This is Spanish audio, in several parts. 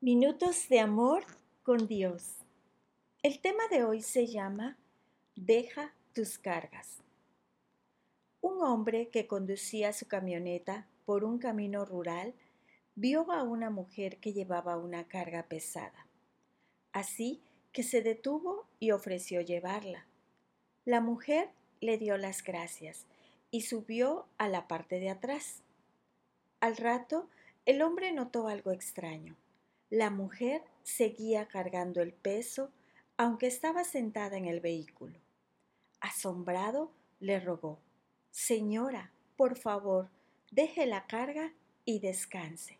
Minutos de amor con Dios. El tema de hoy se llama Deja tus cargas. Un hombre que conducía su camioneta por un camino rural vio a una mujer que llevaba una carga pesada. Así que se detuvo y ofreció llevarla. La mujer le dio las gracias y subió a la parte de atrás. Al rato, el hombre notó algo extraño la mujer seguía cargando el peso, aunque estaba sentada en el vehículo. Asombrado, le rogó, Señora, por favor, deje la carga y descanse.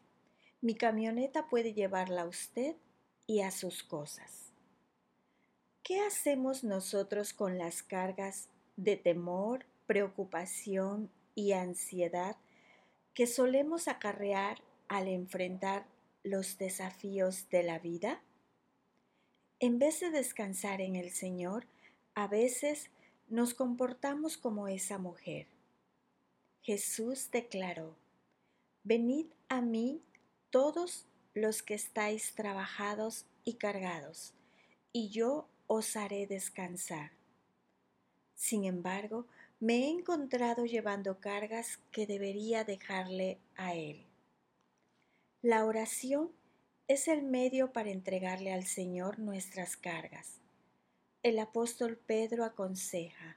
Mi camioneta puede llevarla a usted y a sus cosas. ¿Qué hacemos nosotros con las cargas de temor, preocupación y ansiedad que solemos acarrear al enfrentar los desafíos de la vida? En vez de descansar en el Señor, a veces nos comportamos como esa mujer. Jesús declaró, Venid a mí todos los que estáis trabajados y cargados, y yo os haré descansar. Sin embargo, me he encontrado llevando cargas que debería dejarle a Él. La oración es el medio para entregarle al Señor nuestras cargas. El apóstol Pedro aconseja,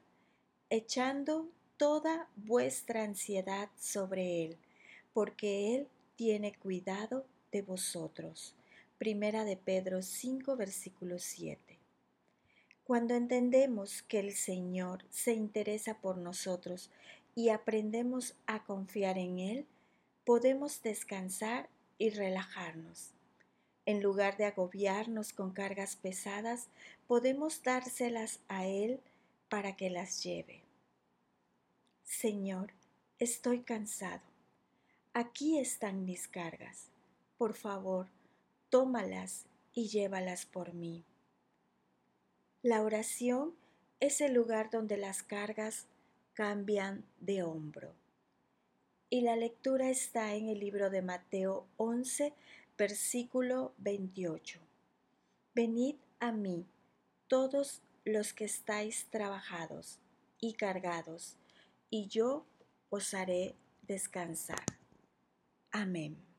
echando toda vuestra ansiedad sobre Él, porque Él tiene cuidado de vosotros. Primera de Pedro 5, versículo 7. Cuando entendemos que el Señor se interesa por nosotros y aprendemos a confiar en Él, podemos descansar y relajarnos. En lugar de agobiarnos con cargas pesadas, podemos dárselas a Él para que las lleve. Señor, estoy cansado. Aquí están mis cargas. Por favor, tómalas y llévalas por mí. La oración es el lugar donde las cargas cambian de hombro y la lectura está en el libro de Mateo 11, versículo 28. Venid a mí, todos los que estáis trabajados y cargados, y yo os haré descansar. Amén.